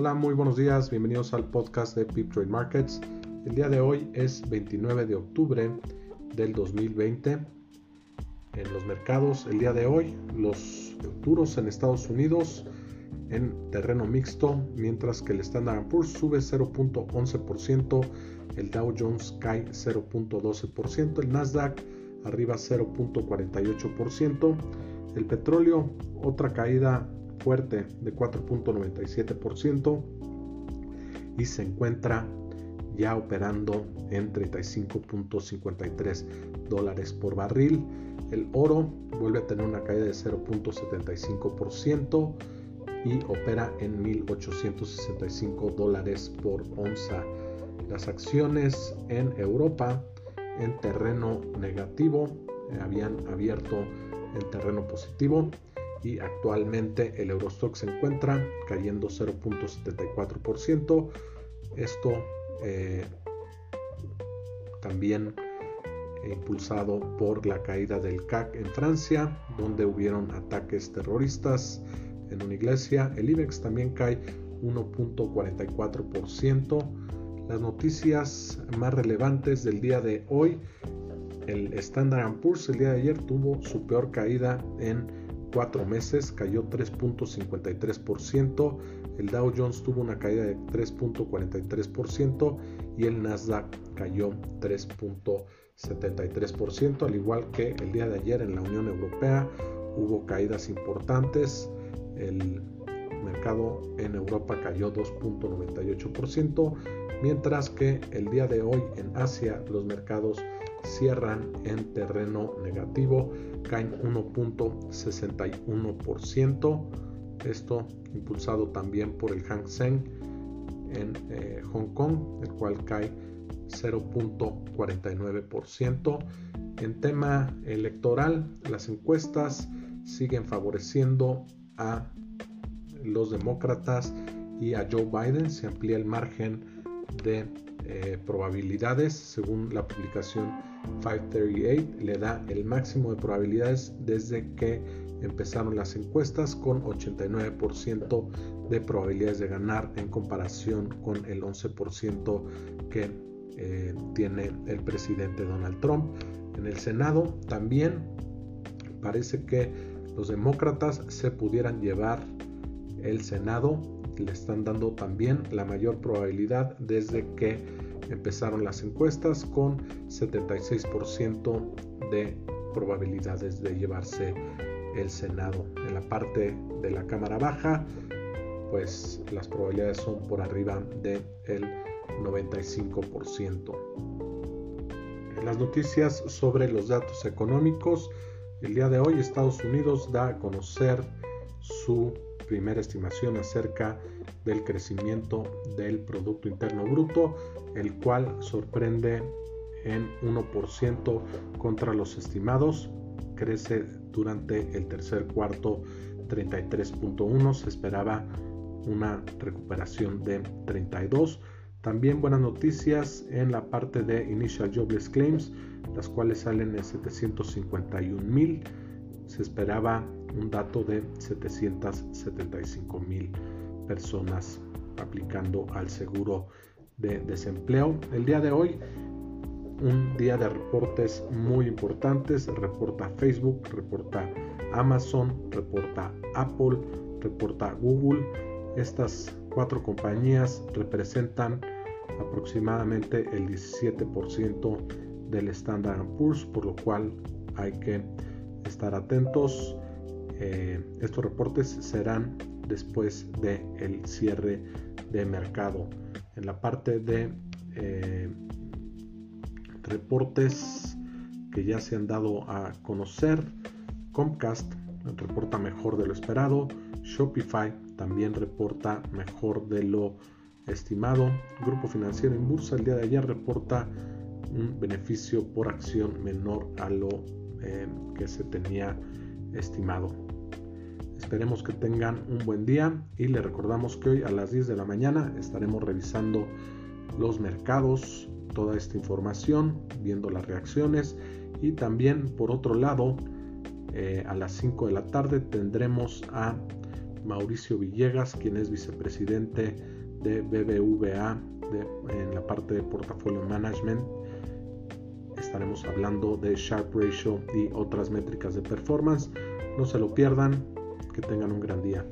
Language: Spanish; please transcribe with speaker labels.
Speaker 1: Hola, muy buenos días, bienvenidos al podcast de Pip Trade Markets. El día de hoy es 29 de octubre del 2020. En los mercados, el día de hoy, los futuros en Estados Unidos en terreno mixto, mientras que el Standard Poor's sube 0.11%, el Dow Jones cae 0.12%, el Nasdaq arriba 0.48%, el petróleo otra caída fuerte de 4.97% y se encuentra ya operando en 35.53 dólares por barril. El oro vuelve a tener una caída de 0.75% y opera en 1.865 dólares por onza. Las acciones en Europa en terreno negativo eh, habían abierto en terreno positivo y actualmente el Eurostock se encuentra cayendo 0.74%. Esto eh, también impulsado por la caída del CAC en Francia, donde hubieron ataques terroristas en una iglesia. El IBEX también cae 1.44%. Las noticias más relevantes del día de hoy. El Standard Poor's el día de ayer tuvo su peor caída en cuatro meses, cayó 3.53%. El Dow Jones tuvo una caída de 3.43% y el Nasdaq cayó 3.73%, al igual que el día de ayer en la Unión Europea hubo caídas importantes el mercado en Europa cayó 2.98%, mientras que el día de hoy en Asia los mercados cierran en terreno negativo, caen 1.61%, esto impulsado también por el Hang Seng en eh, Hong Kong, el cual cae 0.49%. En tema electoral, las encuestas siguen favoreciendo a los demócratas y a Joe Biden. Se amplía el margen de eh, probabilidades según la publicación 538 le da el máximo de probabilidades desde que empezaron las encuestas con 89% de probabilidades de ganar en comparación con el 11% que eh, tiene el presidente Donald Trump. En el Senado también parece que los demócratas se pudieran llevar el Senado. Le están dando también la mayor probabilidad desde que empezaron las encuestas con 76% de probabilidades de llevarse el Senado. En la parte de la Cámara Baja, pues las probabilidades son por arriba del 95%. En las noticias sobre los datos económicos, el día de hoy Estados Unidos da a conocer su primera estimación acerca del crecimiento del Producto Interno Bruto, el cual sorprende en 1% contra los estimados, crece durante el tercer cuarto 33.1, se esperaba una recuperación de 32. También buenas noticias en la parte de Initial Jobless Claims, las cuales salen en 751 mil. Se esperaba un dato de 775 mil personas aplicando al seguro de desempleo. El día de hoy, un día de reportes muy importantes. Reporta Facebook, reporta Amazon, reporta Apple, reporta Google. Estas cuatro compañías representan aproximadamente el 17% del Standard Poor's, por lo cual hay que estar atentos. Eh, estos reportes serán después del el cierre de mercado. En la parte de eh, reportes que ya se han dado a conocer, Comcast reporta mejor de lo esperado, Shopify también reporta mejor de lo estimado, Grupo Financiero en Bursa el día de ayer reporta un beneficio por acción menor a lo eh, que se tenía estimado. Esperemos que tengan un buen día y les recordamos que hoy a las 10 de la mañana estaremos revisando los mercados, toda esta información, viendo las reacciones y también por otro lado eh, a las 5 de la tarde tendremos a Mauricio Villegas, quien es vicepresidente de BBVA en la parte de portafolio management. Estaremos hablando de Sharp Ratio y otras métricas de performance. No se lo pierdan. Que tengan un gran día.